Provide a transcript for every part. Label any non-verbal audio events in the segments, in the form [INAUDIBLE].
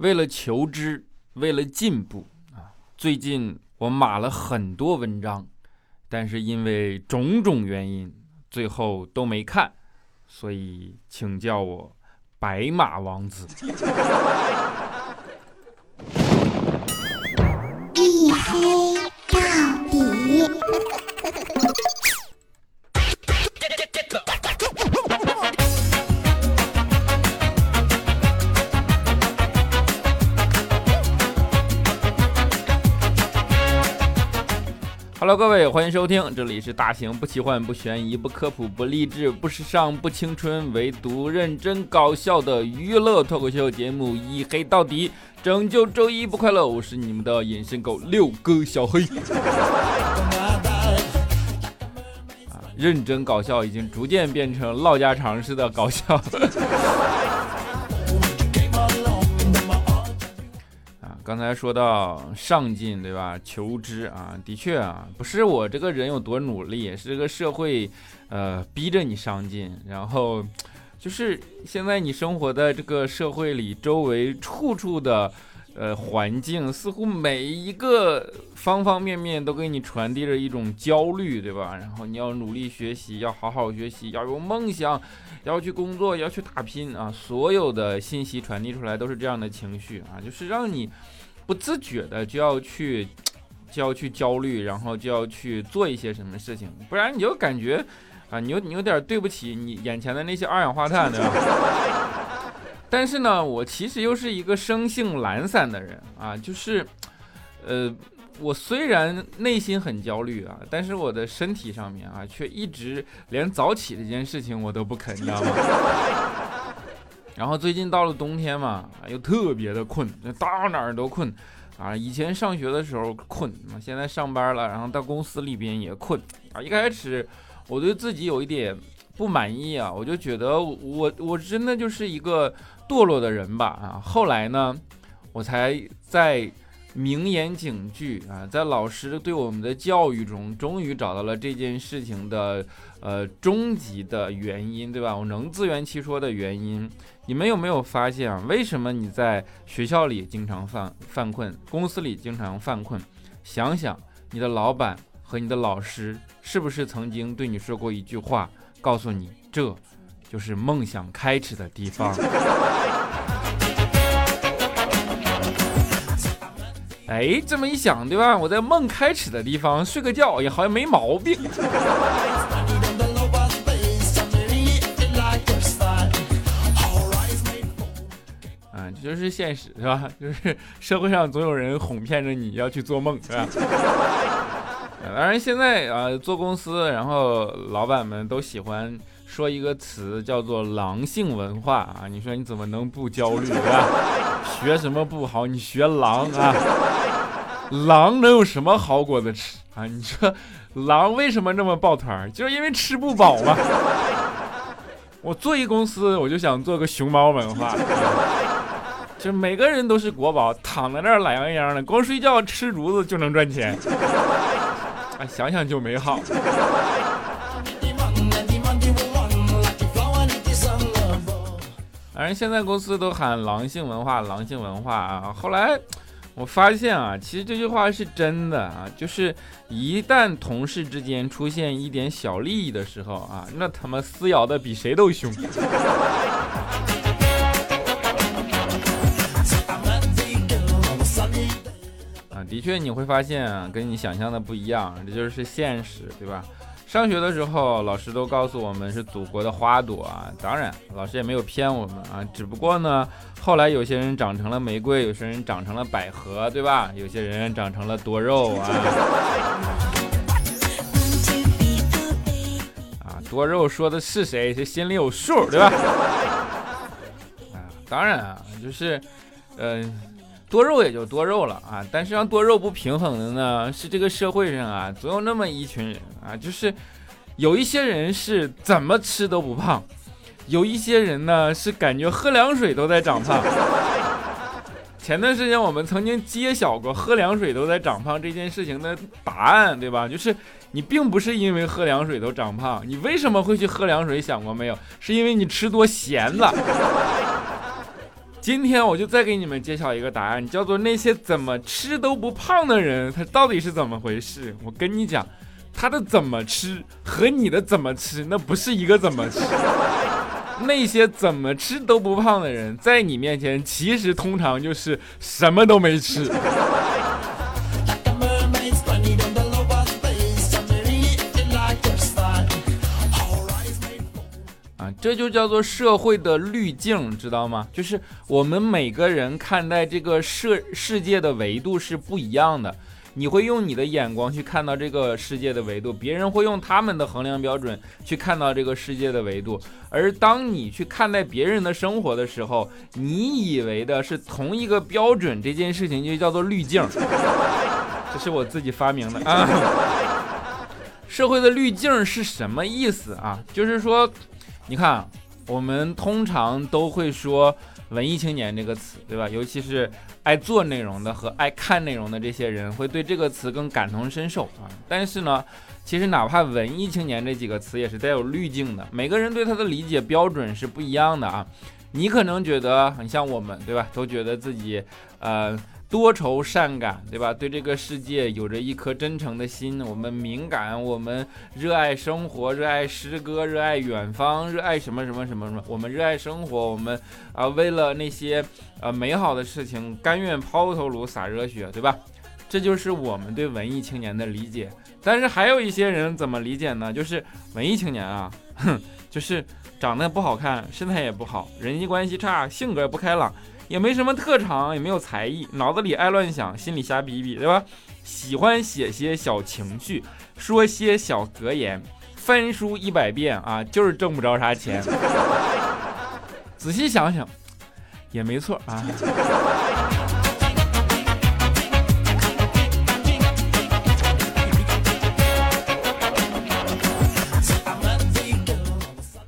为了求知，为了进步啊，最近我码了很多文章，但是因为种种原因，最后都没看，所以请叫我白马王子。各位，欢迎收听，这里是大型不奇幻、不悬疑、不科普、不励志、不时尚、不青春，唯独认真搞笑的娱乐脱口秀节目《一黑到底》，拯救周一不快乐。我是你们的隐身狗六哥小黑。啊，认真搞笑已经逐渐变成唠家常式的搞笑。刚才说到上进，对吧？求知啊，的确啊，不是我这个人有多努力，是这个社会，呃，逼着你上进。然后，就是现在你生活在这个社会里，周围处处的，呃，环境似乎每一个方方面面都给你传递着一种焦虑，对吧？然后你要努力学习，要好好学习，要有梦想，要去工作，要去打拼啊！所有的信息传递出来都是这样的情绪啊，就是让你。不自觉的就要去，就要去焦虑，然后就要去做一些什么事情，不然你就感觉啊，你有你有点对不起你眼前的那些二氧化碳，对吧？[LAUGHS] 但是呢，我其实又是一个生性懒散的人啊，就是，呃，我虽然内心很焦虑啊，但是我的身体上面啊，却一直连早起这件事情我都不肯，你知道吗？然后最近到了冬天嘛，又特别的困，到哪儿都困，啊，以前上学的时候困，现在上班了，然后到公司里边也困，啊，一开始我对自己有一点不满意啊，我就觉得我我真的就是一个堕落的人吧，啊，后来呢，我才在。名言警句啊，在老师对我们的教育中，终于找到了这件事情的呃终极的原因，对吧？我能自圆其说的原因，你们有没有发现啊？为什么你在学校里经常犯犯困，公司里经常犯困？想想你的老板和你的老师是不是曾经对你说过一句话，告诉你这就是梦想开始的地方？[LAUGHS] 哎，这么一想，对吧？我在梦开始的地方睡个觉，也好像没毛病。[LAUGHS] 啊，这就是现实，是吧？就是社会上总有人哄骗着你要去做梦，是吧？[LAUGHS] 当然，现在啊，做公司，然后老板们都喜欢说一个词，叫做“狼性文化”啊。你说你怎么能不焦虑，是吧？学什么不好？你学狼啊！狼能有什么好果子吃啊？你说，狼为什么那么抱团？就是因为吃不饱嘛。我做一公司，我就想做个熊猫文化，就每个人都是国宝，躺在那儿懒洋洋的，光睡觉吃竹子就能赚钱。啊，想想就美好。反正现在公司都喊狼性文化，狼性文化啊。后来。我发现啊，其实这句话是真的啊，就是一旦同事之间出现一点小利益的时候啊，那他妈撕咬的比谁都凶。的确你会发现啊，跟你想象的不一样，这就是现实，对吧？上学的时候，老师都告诉我们是祖国的花朵啊，当然，老师也没有骗我们啊，只不过呢，后来有些人长成了玫瑰，有些人长成了百合，对吧？有些人长成了多肉啊。[LAUGHS] 啊，多肉说的是谁？谁心里有数，对吧？[LAUGHS] 啊，当然啊，就是，嗯。多肉也就多肉了啊，但是让多肉不平衡的呢，是这个社会上啊，总有那么一群人啊，就是有一些人是怎么吃都不胖，有一些人呢是感觉喝凉水都在长胖。前段时间我们曾经揭晓过喝凉水都在长胖这件事情的答案，对吧？就是你并不是因为喝凉水都长胖，你为什么会去喝凉水？想过没有？是因为你吃多咸了。今天我就再给你们揭晓一个答案，叫做那些怎么吃都不胖的人，他到底是怎么回事？我跟你讲，他的怎么吃和你的怎么吃那不是一个怎么吃。[LAUGHS] 那些怎么吃都不胖的人，在你面前其实通常就是什么都没吃。这就叫做社会的滤镜，知道吗？就是我们每个人看待这个世世界的维度是不一样的。你会用你的眼光去看到这个世界的维度，别人会用他们的衡量标准去看到这个世界的维度。而当你去看待别人的生活的时候，你以为的是同一个标准，这件事情就叫做滤镜。[LAUGHS] 这是我自己发明的啊。[LAUGHS] 社会的滤镜是什么意思啊？就是说。你看，我们通常都会说“文艺青年”这个词，对吧？尤其是爱做内容的和爱看内容的这些人，会对这个词更感同身受啊。但是呢，其实哪怕“文艺青年”这几个词也是带有滤镜的，每个人对它的理解标准是不一样的啊。你可能觉得很像我们，对吧？都觉得自己，呃。多愁善感，对吧？对这个世界有着一颗真诚的心。我们敏感，我们热爱生活，热爱诗歌，热爱远方，热爱什么什么什么什么。我们热爱生活，我们啊，为了那些呃美好的事情，甘愿抛头颅洒热血，对吧？这就是我们对文艺青年的理解。但是还有一些人怎么理解呢？就是文艺青年啊，哼，[LAUGHS] 就是长得不好看，身材也不好，人际关系差，性格也不开朗。也没什么特长，也没有才艺，脑子里爱乱想，心里瞎逼逼，对吧？喜欢写些小情绪，说些小格言，翻书一百遍啊，就是挣不着啥钱。仔细想想，也没错啊。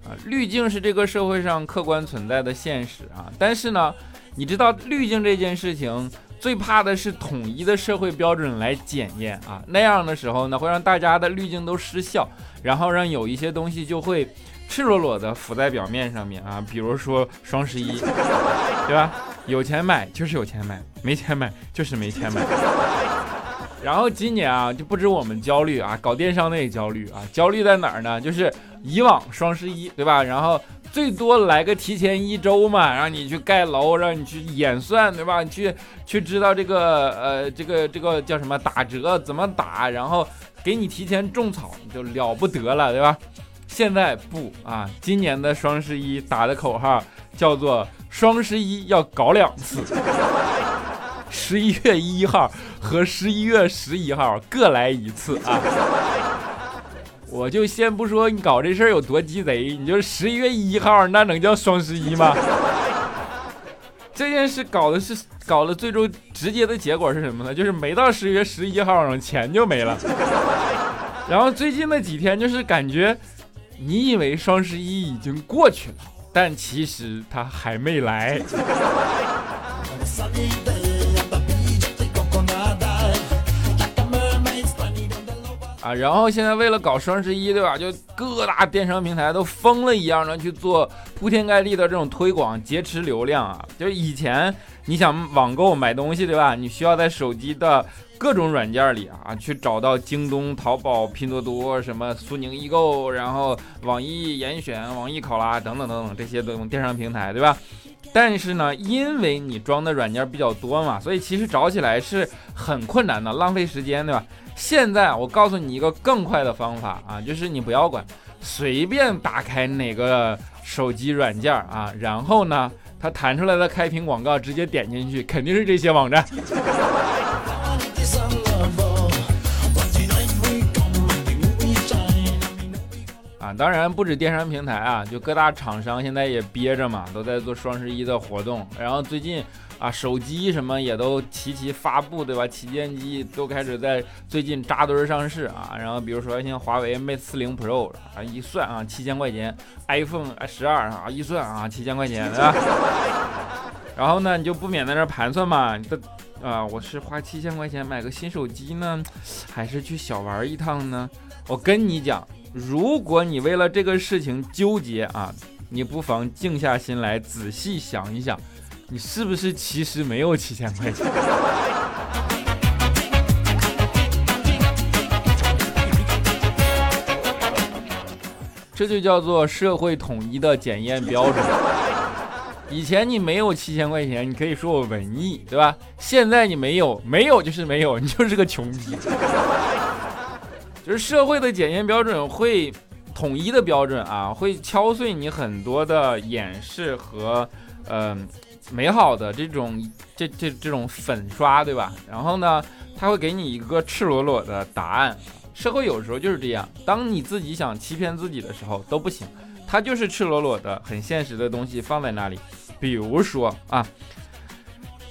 啊，滤镜是这个社会上客观存在的现实啊，但是呢。你知道滤镜这件事情最怕的是统一的社会标准来检验啊，那样的时候呢，会让大家的滤镜都失效，然后让有一些东西就会赤裸裸的浮在表面上面啊，比如说双十一，[LAUGHS] 对吧？有钱买就是有钱买，没钱买就是没钱买。然后今年啊，就不止我们焦虑啊，搞电商的也焦虑啊，焦虑在哪儿呢？就是以往双十一，对吧？然后。最多来个提前一周嘛，让你去盖楼，让你去演算，对吧？你去去知道这个呃，这个这个叫什么打折怎么打，然后给你提前种草，就了不得了，对吧？现在不啊，今年的双十一打的口号叫做双十一要搞两次，十一月一号和十一月十一号各来一次啊。我就先不说你搞这事儿有多鸡贼，你就十一月一号，那能叫双十一吗？[LAUGHS] 这件事搞的是搞了，最终直接的结果是什么呢？就是没到十月十一号，钱就没了。[LAUGHS] 然后最近的几天，就是感觉你以为双十一已经过去了，但其实它还没来。啊，然后现在为了搞双十一，对吧？就各大电商平台都疯了一样的去做铺天盖地的这种推广，劫持流量啊！就是以前你想网购买东西，对吧？你需要在手机的各种软件里啊，去找到京东、淘宝、拼多多、什么苏宁易购，然后网易严选、网易考拉等等等等这些这种电商平台，对吧？但是呢，因为你装的软件比较多嘛，所以其实找起来是很困难的，浪费时间，对吧？现在我告诉你一个更快的方法啊，就是你不要管，随便打开哪个手机软件啊，然后呢，它弹出来的开屏广告直接点进去，肯定是这些网站。啊，当然不止电商平台啊，就各大厂商现在也憋着嘛，都在做双十一的活动，然后最近。啊，手机什么也都齐齐发布，对吧？旗舰机都开始在最近扎堆上市啊。然后比如说像华为 Mate 四零 Pro 啊，一算啊，七千块钱；iPhone 十二啊，一算啊，七千块钱，对吧？然后呢，你就不免在那盘算嘛，你的啊，我是花七千块钱买个新手机呢，还是去小玩一趟呢？我跟你讲，如果你为了这个事情纠结啊，你不妨静下心来仔细想一想。你是不是其实没有七千块钱？这就叫做社会统一的检验标准。以前你没有七千块钱，你可以说我文艺，对吧？现在你没有，没有就是没有，你就是个穷逼。就是社会的检验标准会统一的标准啊，会敲碎你很多的掩饰和嗯美好的这种这这这种粉刷，对吧？然后呢，他会给你一个赤裸裸的答案。社会有时候就是这样，当你自己想欺骗自己的时候都不行，它就是赤裸裸的、很现实的东西放在那里。比如说啊，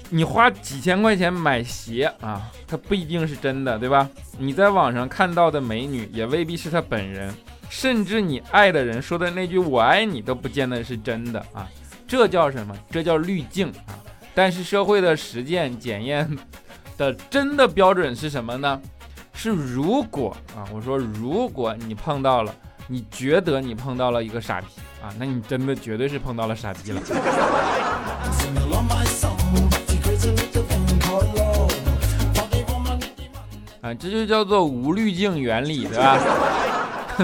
你花几千块钱买鞋啊，它不一定是真的，对吧？你在网上看到的美女也未必是她本人，甚至你爱的人说的那句“我爱你”都不见得是真的啊。这叫什么？这叫滤镜啊。但是社会的实践检验的真的标准是什么呢？是如果啊，我说如果你碰到了，你觉得你碰到了一个傻逼。啊，那你真的绝对是碰到了傻逼了。啊，这就叫做无滤镜原理，对吧？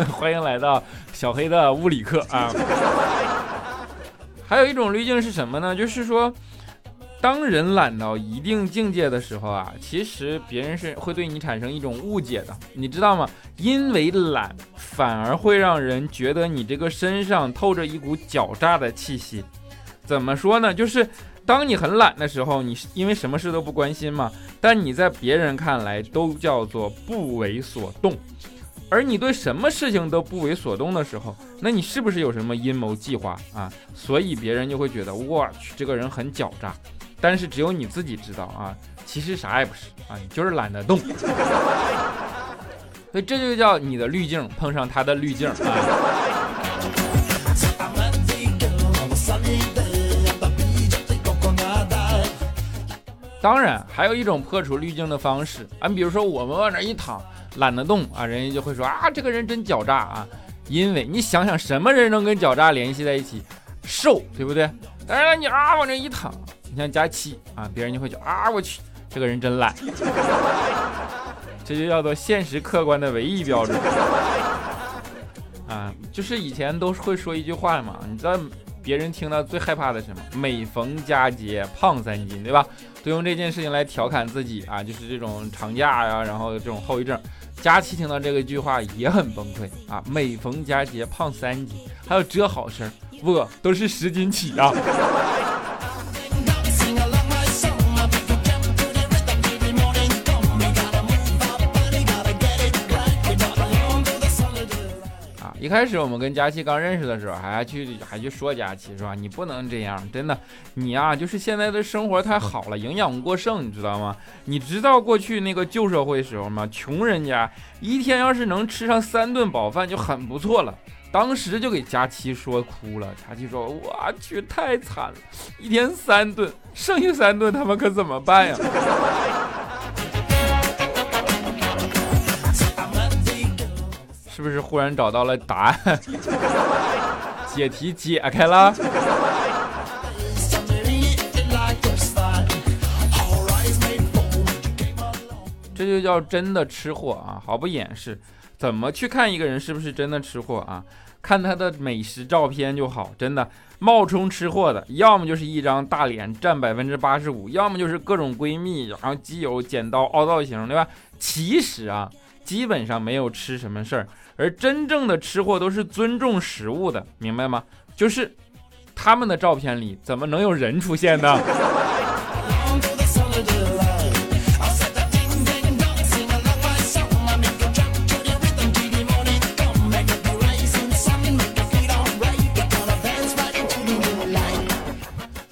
[LAUGHS] 欢迎来到小黑的物理课啊。还有一种滤镜是什么呢？就是说。当人懒到一定境界的时候啊，其实别人是会对你产生一种误解的，你知道吗？因为懒，反而会让人觉得你这个身上透着一股狡诈的气息。怎么说呢？就是当你很懒的时候，你是因为什么事都不关心嘛，但你在别人看来都叫做不为所动。而你对什么事情都不为所动的时候，那你是不是有什么阴谋计划啊？所以别人就会觉得，我去，这个人很狡诈。但是只有你自己知道啊，其实啥也不是啊，你就是懒得动。[LAUGHS] 所以这就叫你的滤镜碰上他的滤镜啊。当然，还有一种破除滤镜的方式啊，比如说我们往那一躺，懒得动啊，人家就会说啊，这个人真狡诈啊。因为你想想，什么人能跟狡诈联系在一起？瘦，对不对？当然了，你啊往这一躺。你像佳期啊，别人就会觉啊，我去，这个人真懒，[LAUGHS] 这就叫做现实客观的唯一标准啊。就是以前都会说一句话嘛，你知道别人听到最害怕的是什么？每逢佳节胖三斤，对吧？都用这件事情来调侃自己啊，就是这种长假呀，然后这种后遗症。佳琪听到这个句话也很崩溃啊，每逢佳节胖三斤，还有这好事？不，都是十斤起啊。一开始我们跟佳琪刚认识的时候，还去还去说佳琪是吧？你不能这样，真的，你呀就是现在的生活太好了，营养过剩，你知道吗？你知道过去那个旧社会时候吗？穷人家一天要是能吃上三顿饱饭就很不错了。当时就给佳琪说哭了，佳琪说：“我去，太惨了，一天三顿，剩下三顿他们可怎么办呀？”是不是忽然找到了答案？[LAUGHS] 解题解开了。这就叫真的吃货啊！毫不掩饰，怎么去看一个人是不是真的吃货啊？看他的美食照片就好，真的冒充吃货的，要么就是一张大脸占百分之八十五，要么就是各种闺蜜，然后基友剪刀凹造型，对吧？其实啊，基本上没有吃什么事儿。而真正的吃货都是尊重食物的，明白吗？就是他们的照片里怎么能有人出现呢？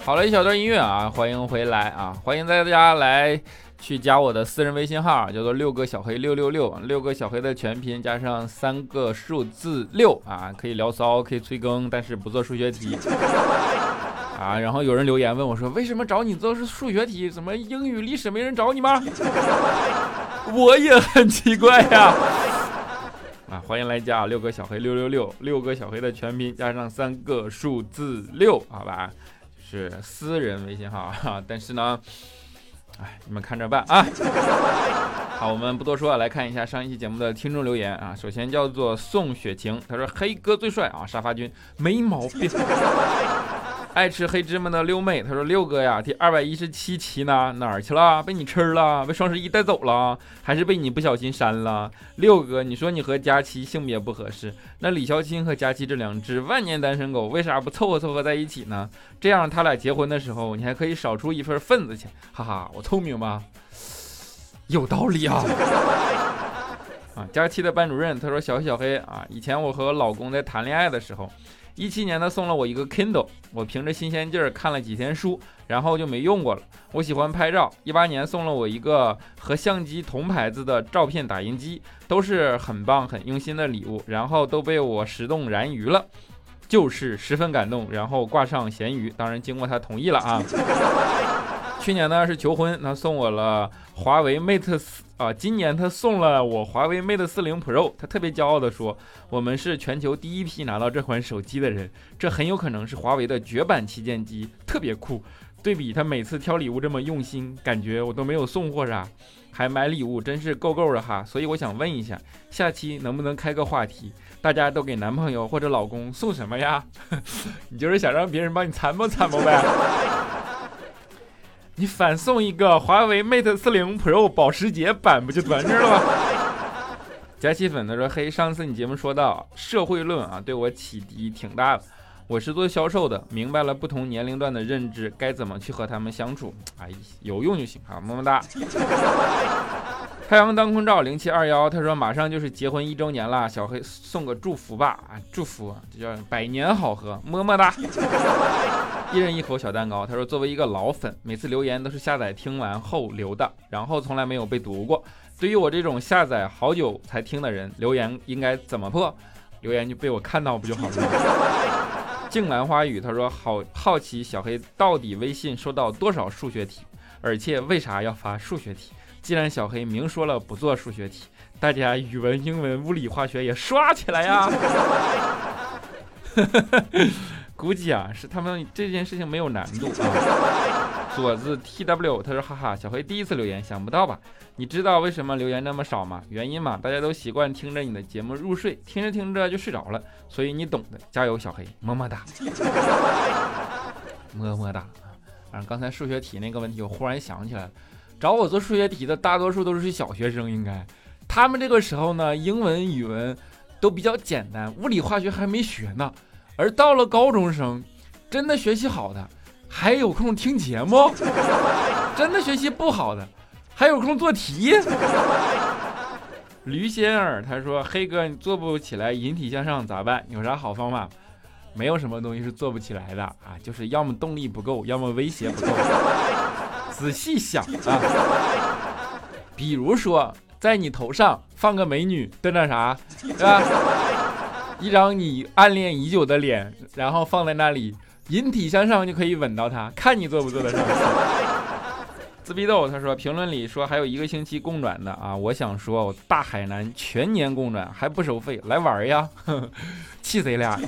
好了一小段音乐啊，欢迎回来啊，欢迎大家来。去加我的私人微信号，叫做六个小黑六六六，六个小黑的全拼加上三个数字六啊，可以聊骚，可以催更，但是不做数学题 [LAUGHS] 啊。然后有人留言问我说，为什么找你做是数学题？怎么英语、历史没人找你吗？[LAUGHS] 我也很奇怪呀。[LAUGHS] 啊，欢迎来加六个小黑六六六，六个小黑的全拼加上三个数字六，好吧。是私人微信号啊，但是呢，哎，你们看着办啊。[LAUGHS] 好，我们不多说，来看一下上一期节目的听众留言啊。首先叫做宋雪晴，他说黑哥最帅啊，沙发君没毛病。爱吃黑芝麻的六妹，他说六哥呀，第二百一十七期呢哪儿去了？被你吃了？被双十一带走了？还是被你不小心删了？六哥，你说你和佳期性别不合适，那李孝钦和佳期这两只万年单身狗为啥不凑合凑合在一起呢？这样他俩结婚的时候，你还可以少出一份份子钱。哈哈，我聪明吧？有道理啊！[LAUGHS] 啊，佳期的班主任他说小小黑啊，以前我和老公在谈恋爱的时候。一七年，他送了我一个 Kindle，我凭着新鲜劲儿看了几天书，然后就没用过了。我喜欢拍照，一八年送了我一个和相机同牌子的照片打印机，都是很棒、很用心的礼物，然后都被我石动燃鱼了，就是十分感动，然后挂上咸鱼，当然经过他同意了啊。去年呢是求婚，他送我了华为 Mate 四啊，今年他送了我华为 Mate 四零 Pro，他特别骄傲的说，我们是全球第一批拿到这款手机的人，这很有可能是华为的绝版旗舰机，特别酷。对比他每次挑礼物这么用心，感觉我都没有送货啥，还买礼物，真是够够的哈。所以我想问一下，下期能不能开个话题，大家都给男朋友或者老公送什么呀？[LAUGHS] 你就是想让别人帮你参谋参谋呗？你反送一个华为 Mate 四零 Pro 保时捷版不就完事了吗？加气粉他说：“嘿，上次你节目说到社会论啊，对我启迪挺大的。我是做销售的，明白了不同年龄段的认知，该怎么去和他们相处。哎，有用就行啊，么么哒。”太阳当空照零七二幺，他说马上就是结婚一周年了，小黑送个祝福吧啊，祝福这叫百年好合，么么哒。[LAUGHS] 一人一口小蛋糕，他说作为一个老粉，每次留言都是下载听完后留的，然后从来没有被读过。对于我这种下载好久才听的人，留言应该怎么破？留言就被我看到不就好了吗？[LAUGHS] 静兰花语，他说好好奇小黑到底微信收到多少数学题，而且为啥要发数学题？既然小黑明说了不做数学题，大家语文、英文、物理、化学也刷起来呀！[LAUGHS] 估计啊是他们这件事情没有难度啊。左字 T W 他说哈哈，小黑第一次留言，想不到吧？你知道为什么留言那么少吗？原因嘛，大家都习惯听着你的节目入睡，听着听着就睡着了，所以你懂的。加油，小黑，么么哒，[LAUGHS] 么么哒。反正刚才数学题那个问题，我忽然想起来了。找我做数学题的大多数都是小学生，应该他们这个时候呢，英文、语文都比较简单，物理、化学还没学呢。而到了高中生，真的学习好的还有空听节目，[LAUGHS] 真的学习不好的还有空做题。[LAUGHS] 驴仙儿他说：“黑哥，你做不起来引体向上咋办？有啥好方法？没有什么东西是做不起来的啊，就是要么动力不够，要么威胁不够。”仔细想啊，比如说在你头上放个美女，瞪着啥，对吧？一张你暗恋已久的脸，然后放在那里，引体向上就可以吻到她，看你做不做得上。自闭豆他说评论里说还有一个星期供暖的啊，我想说我大海南全年供暖还不收费，来玩呀，[LAUGHS] 气贼俩。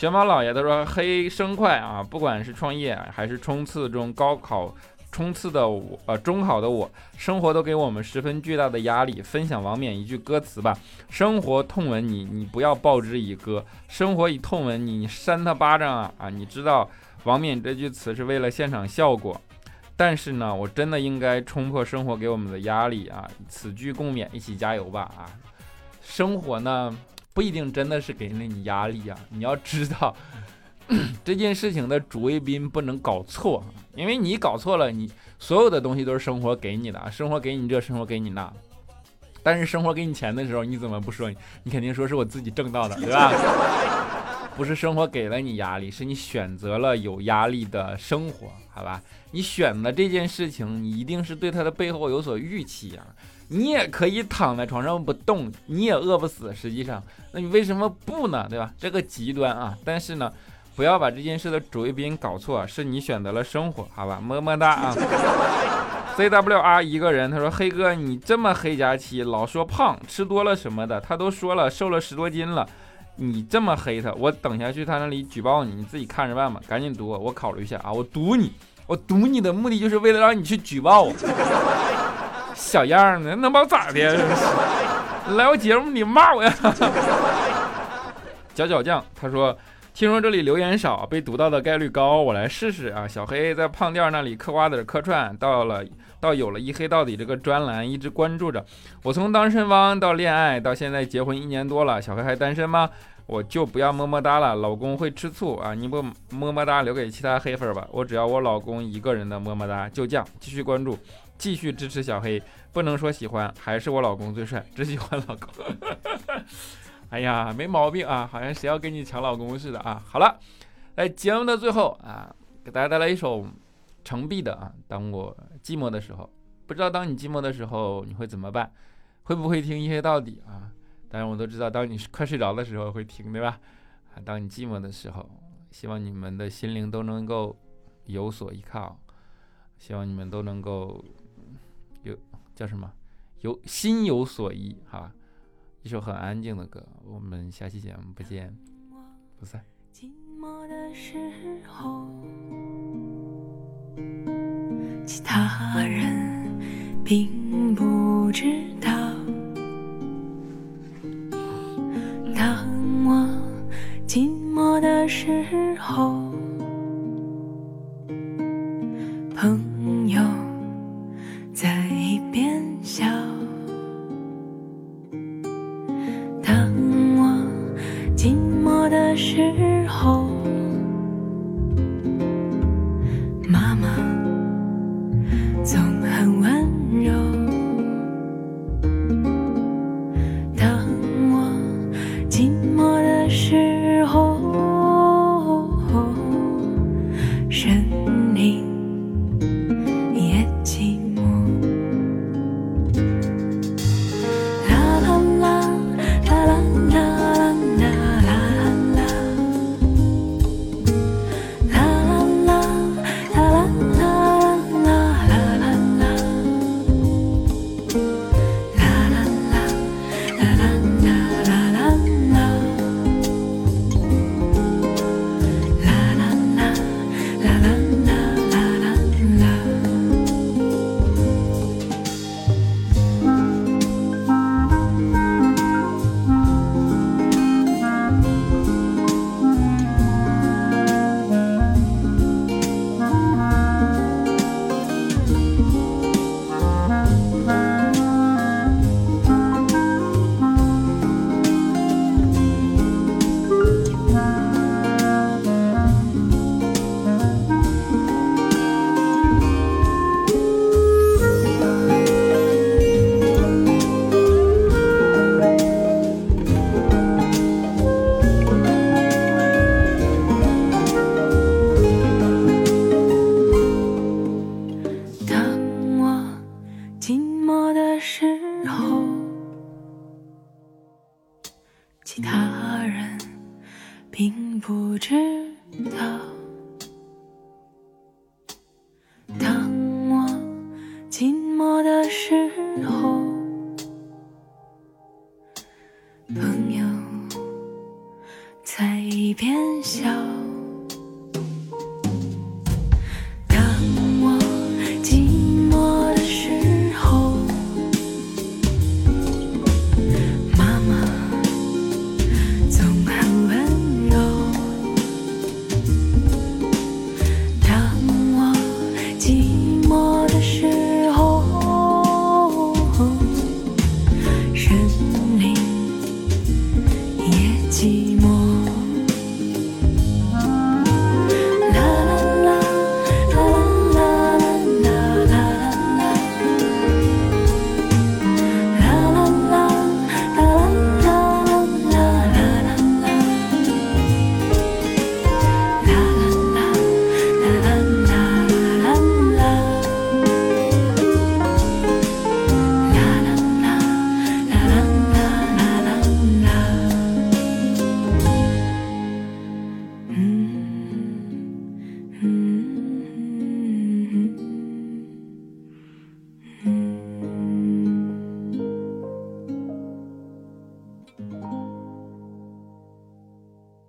熊猫老爷他说：“黑生快啊，不管是创业还是冲刺中高考冲刺的我，呃，中考的我，生活都给我们十分巨大的压力。分享王冕一句歌词吧：生活痛吻你，你不要报之以歌；生活一痛吻你，你扇他巴掌啊！啊，你知道王冕这句词是为了现场效果，但是呢，我真的应该冲破生活给我们的压力啊！此句共勉，一起加油吧！啊，生活呢？”不一定真的是给了你压力啊！你要知道，这件事情的主谓宾不能搞错，因为你搞错了，你所有的东西都是生活给你的，生活给你这，生活给你那。但是生活给你钱的时候，你怎么不说？你肯定说是我自己挣到的，对吧？不是生活给了你压力，是你选择了有压力的生活，好吧？你选的这件事情，你一定是对它的背后有所预期啊。你也可以躺在床上不动，你也饿不死。实际上，那你为什么不呢？对吧？这个极端啊！但是呢，不要把这件事的主谓宾搞错，是你选择了生活，好吧？么么哒啊！[LAUGHS] C W R 一个人，他说：“黑哥，你这么黑加期，老说胖，吃多了什么的，他都说了，瘦了十多斤了。你这么黑他，我等下去他那里举报你，你自己看着办吧。赶紧读，我考虑一下啊。我读你，我读你的目的就是为了让你去举报我。[LAUGHS] 小样的，能把我咋的？[LAUGHS] 来我节目你骂我呀！脚脚酱他说。听说这里留言少，被读到的概率高，我来试试啊！小黑在胖店那里嗑瓜子嗑串，到了到有了一黑到底这个专栏，一直关注着。我从单身汪到恋爱，到现在结婚一年多了，小黑还单身吗？我就不要么么哒了，老公会吃醋啊！你不么么哒留给其他黑粉吧，我只要我老公一个人的么么哒。就这样，继续关注，继续支持小黑。不能说喜欢，还是我老公最帅，只喜欢老公。哎呀，没毛病啊，好像谁要跟你抢老公似的啊！好了，在节目的最后啊，给大家带来一首程璧的啊。当我寂寞的时候，不知道当你寂寞的时候你会怎么办？会不会听一黑到底啊？当然我都知道，当你快睡着的时候会听，对吧？啊，当你寂寞的时候，希望你们的心灵都能够有所依靠，希望你们都能够有叫什么？有心有所依哈。一首很安静的歌，我们下期节目不见不散。寂寞的时候，其他人并不知道。当我寂寞的时候，其他人并不知道，